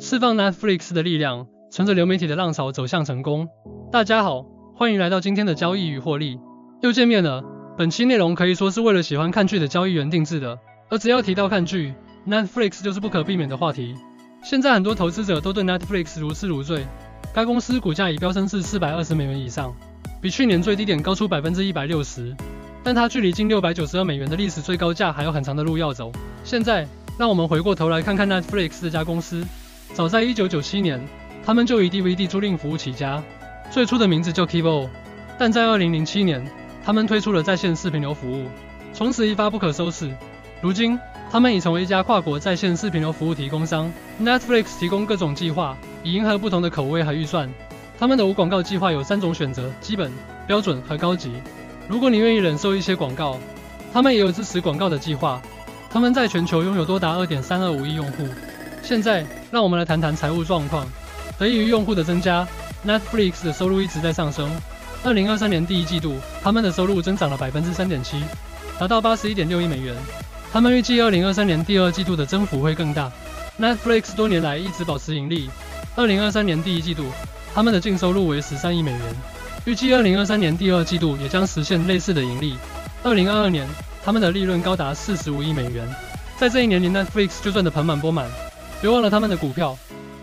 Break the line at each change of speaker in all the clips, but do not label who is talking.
释放 Netflix 的力量，乘着流媒体的浪潮走向成功。大家好，欢迎来到今天的交易与获利，又见面了。本期内容可以说是为了喜欢看剧的交易员定制的，而只要提到看剧，Netflix 就是不可避免的话题。现在很多投资者都对 Netflix 如痴如醉，该公司股价已飙升至四百二十美元以上，比去年最低点高出百分之一百六十。但它距离近六百九十二美元的历史最高价还有很长的路要走。现在，让我们回过头来看看 Netflix 这家公司。早在一九九七年，他们就以 DVD 租赁服务起家，最初的名字叫 Kivo。但在二零零七年，他们推出了在线视频流服务，从此一发不可收拾。如今，他们已成为一家跨国在线视频流服务提供商。Netflix 提供各种计划，以迎合不同的口味和预算。他们的无广告计划有三种选择：基本、标准和高级。如果你愿意忍受一些广告，他们也有支持广告的计划。他们在全球拥有多达二点三二五亿用户。现在，让我们来谈谈财务状况。得益于用户的增加，Netflix 的收入一直在上升。二零二三年第一季度，他们的收入增长了百分之三点七，达到八十一点六亿美元。他们预计二零二三年第二季度的增幅会更大。Netflix 多年来一直保持盈利。二零二三年第一季度，他们的净收入为十三亿美元。预计二零二三年第二季度也将实现类似的盈利。二零二二年，他们的利润高达四十五亿美元。在这一年里，Netflix 就赚得盆满钵满。别忘了他们的股票。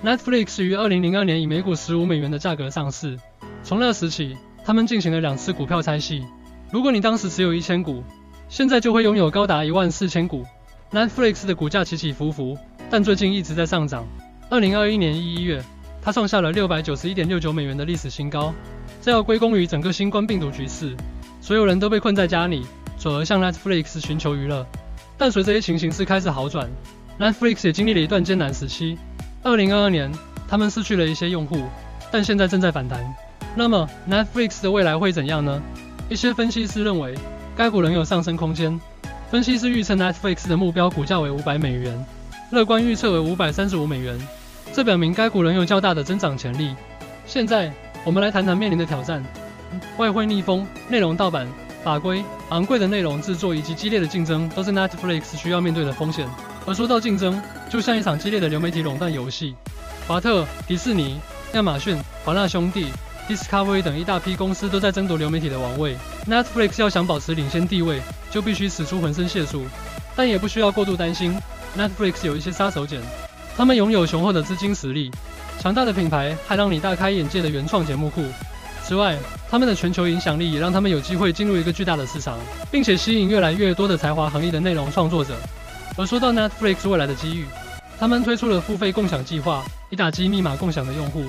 Netflix 于二零零二年以每股十五美元的价格上市。从那时起，他们进行了两次股票拆息。如果你当时持有一千股，现在就会拥有高达一万四千股。Netflix 的股价起起伏伏，但最近一直在上涨。二零二一年一一月，它创下了六百九十一点六九美元的历史新高。这要归功于整个新冠病毒局势，所有人都被困在家里，转而向 Netflix 寻求娱乐。但随着疫情形势开始好转，Netflix 也经历了一段艰难时期。二零二二年，他们失去了一些用户，但现在正在反弹。那么 Netflix 的未来会怎样呢？一些分析师认为，该股仍有上升空间。分析师预测 Netflix 的目标股价为五百美元，乐观预测为五百三十五美元，这表明该股仍有较大的增长潜力。现在。我们来谈谈面临的挑战：外汇逆风、内容盗版、法规、昂贵的内容制作以及激烈的竞争，都是 Netflix 需要面对的风险。而说到竞争，就像一场激烈的流媒体垄断游戏，华特、迪士尼、亚马逊、华纳兄弟、Discovery 等一大批公司都在争夺流媒体的王位。Netflix 要想保持领先地位，就必须使出浑身解数，但也不需要过度担心。Netflix 有一些杀手锏，他们拥有雄厚的资金实力。强大的品牌还让你大开眼界的原创节目库。此外，他们的全球影响力也让他们有机会进入一个巨大的市场，并且吸引越来越多的才华横溢的内容创作者。而说到 Netflix 未来的机遇，他们推出了付费共享计划，以打击密码共享的用户。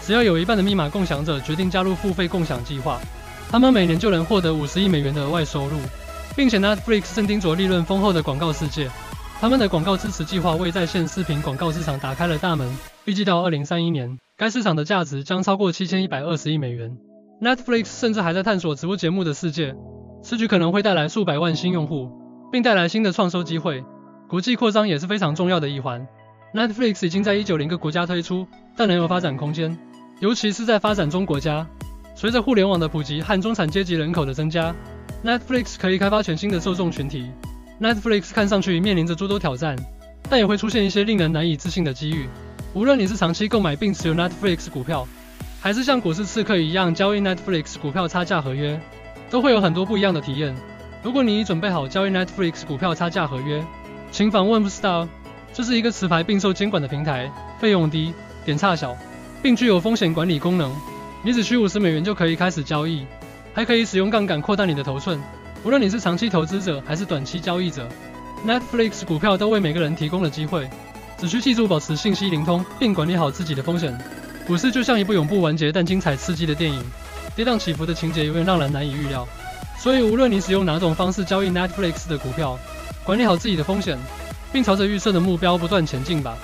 只要有一半的密码共享者决定加入付费共享计划，他们每年就能获得五十亿美元的额外收入，并且 Netflix 正盯着利润丰厚的广告世界。他们的广告支持计划为在线视频广告市场打开了大门。预计到二零三一年，该市场的价值将超过七千一百二十亿美元。Netflix 甚至还在探索直播节目的世界，此举可能会带来数百万新用户，并带来新的创收机会。国际扩张也是非常重要的一环。Netflix 已经在一九零个国家推出，但仍有发展空间，尤其是在发展中国家。随着互联网的普及和中产阶级人口的增加，Netflix 可以开发全新的受众群体。Netflix 看上去面临着诸多挑战，但也会出现一些令人难以置信的机遇。无论你是长期购买并持有 Netflix 股票，还是像股市刺客一样交易 Netflix 股票差价合约，都会有很多不一样的体验。如果你已准备好交易 Netflix 股票差价合约，请访问 Star，这是一个持牌并受监管的平台，费用低，点差小，并具有风险管理功能。你只需五十美元就可以开始交易，还可以使用杠杆扩大你的头寸。无论你是长期投资者还是短期交易者，Netflix 股票都为每个人提供了机会。只需记住保持信息灵通，并管理好自己的风险。股市就像一部永不完结但精彩刺激的电影，跌宕起伏的情节永远让人难以预料。所以无论你使用哪种方式交易 Netflix 的股票，管理好自己的风险，并朝着预设的目标不断前进吧。